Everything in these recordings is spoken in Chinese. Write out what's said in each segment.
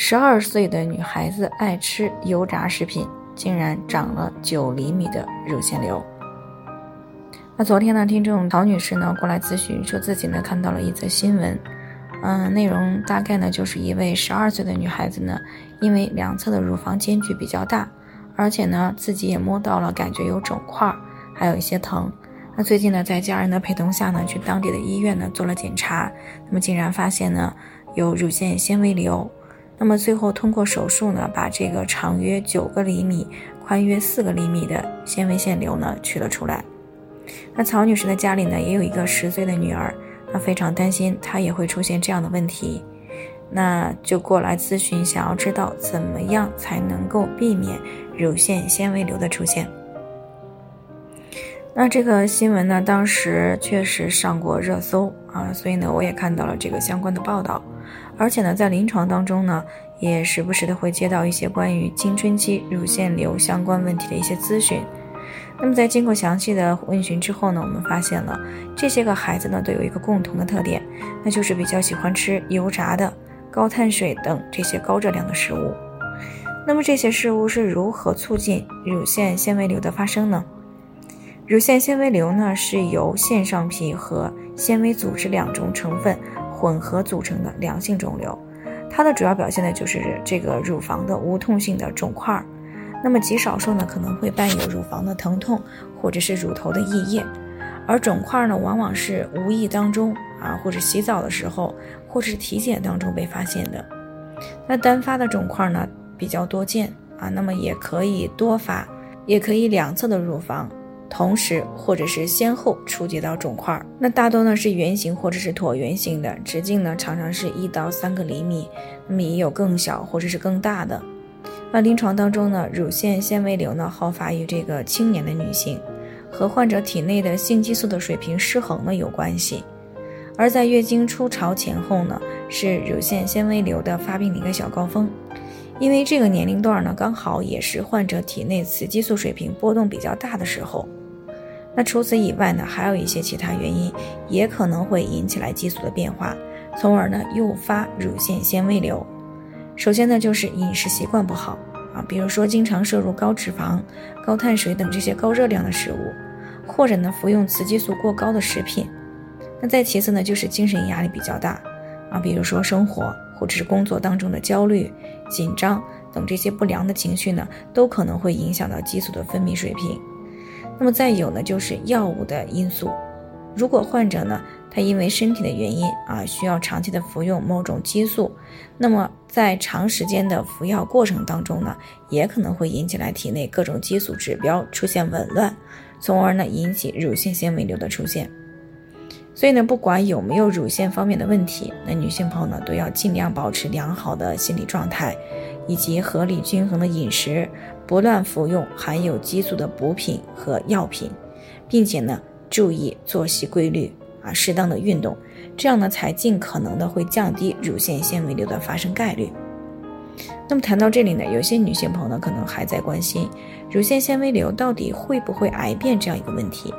十二岁的女孩子爱吃油炸食品，竟然长了九厘米的乳腺瘤。那昨天呢，听众陶女士呢过来咨询，说自己呢看到了一则新闻，嗯，内容大概呢就是一位十二岁的女孩子呢，因为两侧的乳房间距比较大，而且呢自己也摸到了，感觉有肿块，还有一些疼。那最近呢，在家人的陪同下呢，去当地的医院呢做了检查，那么竟然发现呢有乳腺纤维瘤。那么最后通过手术呢，把这个长约九个厘米、宽约四个厘米的纤维腺瘤呢取了出来。那曹女士的家里呢也有一个十岁的女儿，那非常担心她也会出现这样的问题，那就过来咨询，想要知道怎么样才能够避免乳腺纤维瘤的出现。那这个新闻呢，当时确实上过热搜啊，所以呢我也看到了这个相关的报道。而且呢，在临床当中呢，也时不时的会接到一些关于青春期乳腺瘤相关问题的一些咨询。那么在经过详细的问询之后呢，我们发现了这些个孩子呢都有一个共同的特点，那就是比较喜欢吃油炸的、高碳水等这些高热量的食物。那么这些食物是如何促进乳腺纤维瘤的发生呢？乳腺纤维瘤呢是由腺上皮和纤维组织两种成分。混合组成的良性肿瘤，它的主要表现呢就是这个乳房的无痛性的肿块，那么极少数呢可能会伴有乳房的疼痛或者是乳头的溢液，而肿块呢往往是无意当中啊或者洗澡的时候或者是体检当中被发现的。那单发的肿块呢比较多见啊，那么也可以多发，也可以两侧的乳房。同时，或者是先后触及到肿块，那大多呢是圆形或者是椭圆形的，直径呢常常是一到三个厘米，那么也有更小或者是更大的。那临床当中呢，乳腺纤维瘤呢好发于这个青年的女性，和患者体内的性激素的水平失衡呢有关系。而在月经初潮前后呢，是乳腺纤维瘤的发病的一个小高峰。因为这个年龄段呢，刚好也是患者体内雌激素水平波动比较大的时候。那除此以外呢，还有一些其他原因也可能会引起来激素的变化，从而呢诱发乳腺纤维瘤。首先呢就是饮食习惯不好啊，比如说经常摄入高脂肪、高碳水等这些高热量的食物，或者呢服用雌激素过高的食品。那再其次呢就是精神压力比较大啊，比如说生活。或者是工作当中的焦虑、紧张等这些不良的情绪呢，都可能会影响到激素的分泌水平。那么再有呢，就是药物的因素。如果患者呢，他因为身体的原因啊，需要长期的服用某种激素，那么在长时间的服药过程当中呢，也可能会引起来体内各种激素指标出现紊乱，从而呢引起乳腺纤维瘤的出现。所以呢，不管有没有乳腺方面的问题，那女性朋友呢都要尽量保持良好的心理状态，以及合理均衡的饮食，不乱服用含有激素的补品和药品，并且呢注意作息规律啊，适当的运动，这样呢才尽可能的会降低乳腺纤维瘤的发生概率。那么谈到这里呢，有些女性朋友呢可能还在关心，乳腺纤维瘤到底会不会癌变这样一个问题。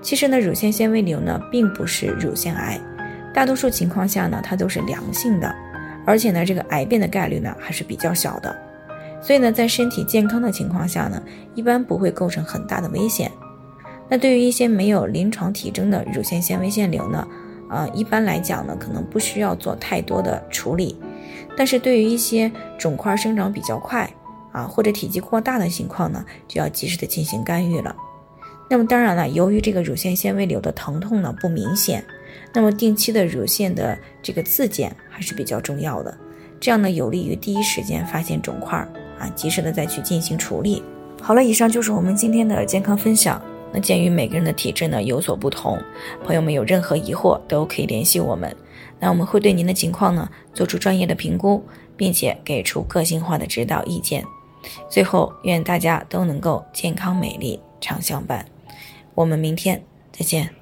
其实呢，乳腺纤维瘤呢并不是乳腺癌，大多数情况下呢它都是良性的，而且呢这个癌变的概率呢还是比较小的，所以呢在身体健康的情况下呢，一般不会构成很大的危险。那对于一些没有临床体征的乳腺纤维腺瘤呢，呃一般来讲呢可能不需要做太多的处理，但是对于一些肿块生长比较快啊或者体积过大的情况呢，就要及时的进行干预了。那么当然了，由于这个乳腺纤维瘤的疼痛呢不明显，那么定期的乳腺的这个自检还是比较重要的，这样呢有利于第一时间发现肿块啊，及时的再去进行处理。好了，以上就是我们今天的健康分享。那鉴于每个人的体质呢有所不同，朋友们有任何疑惑都可以联系我们。那我们会对您的情况呢做出专业的评估，并且给出个性化的指导意见。最后，愿大家都能够健康美丽常相伴。我们明天再见。